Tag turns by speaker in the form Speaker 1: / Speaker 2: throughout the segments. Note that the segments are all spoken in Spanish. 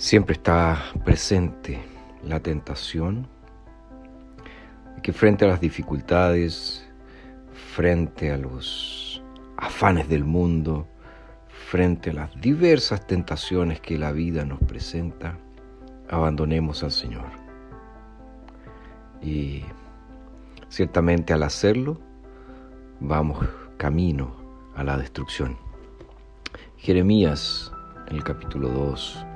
Speaker 1: Siempre está presente la tentación que frente a las dificultades, frente a los afanes del mundo, frente a las diversas tentaciones que la vida nos presenta, abandonemos al Señor. Y ciertamente al hacerlo, vamos camino a la destrucción. Jeremías, en el capítulo 2,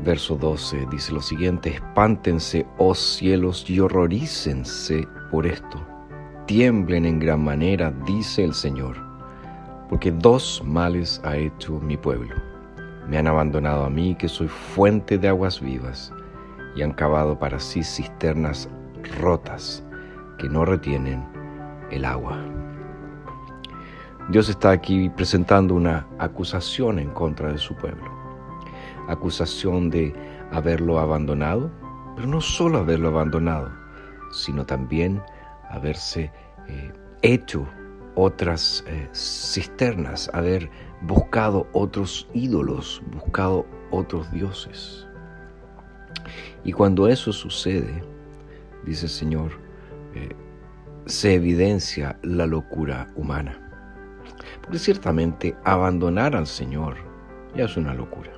Speaker 1: Verso 12 dice lo siguiente, espántense, oh cielos, y horrorícense por esto. Tiemblen en gran manera, dice el Señor, porque dos males ha hecho mi pueblo. Me han abandonado a mí, que soy fuente de aguas vivas, y han cavado para sí cisternas rotas que no retienen el agua. Dios está aquí presentando una acusación en contra de su pueblo acusación de haberlo abandonado, pero no solo haberlo abandonado, sino también haberse eh, hecho otras eh, cisternas, haber buscado otros ídolos, buscado otros dioses. Y cuando eso sucede, dice el Señor, eh, se evidencia la locura humana. Porque ciertamente abandonar al Señor ya es una locura.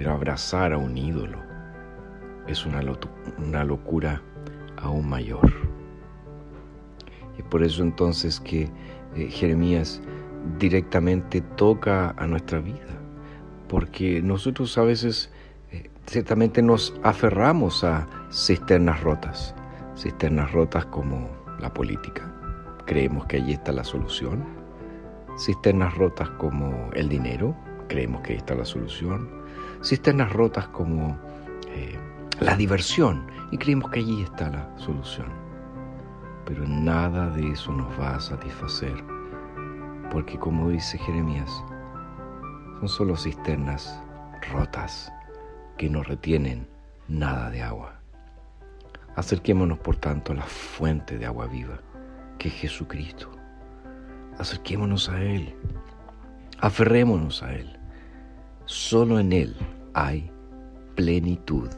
Speaker 1: Pero abrazar a un ídolo es una, locura aún mayor. Y por eso entonces que eh, Jeremías directamente toca a nuestra vida, porque nosotros a veces eh, ciertamente nos aferramos a cisternas rotas, cisternas rotas como la política, creemos que allí está la solución, cisternas rotas como el dinero, creemos que ahí está la solución, cisternas rotas como eh, la diversión y creemos que allí está la solución. Pero nada de eso nos va a satisfacer, porque como dice Jeremías, son solo cisternas rotas que no retienen nada de agua. Acerquémonos por tanto a la fuente de agua viva, que es Jesucristo. Acerquémonos a Él, aferrémonos a Él Solo en Él hay plenitud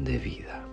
Speaker 1: de vida.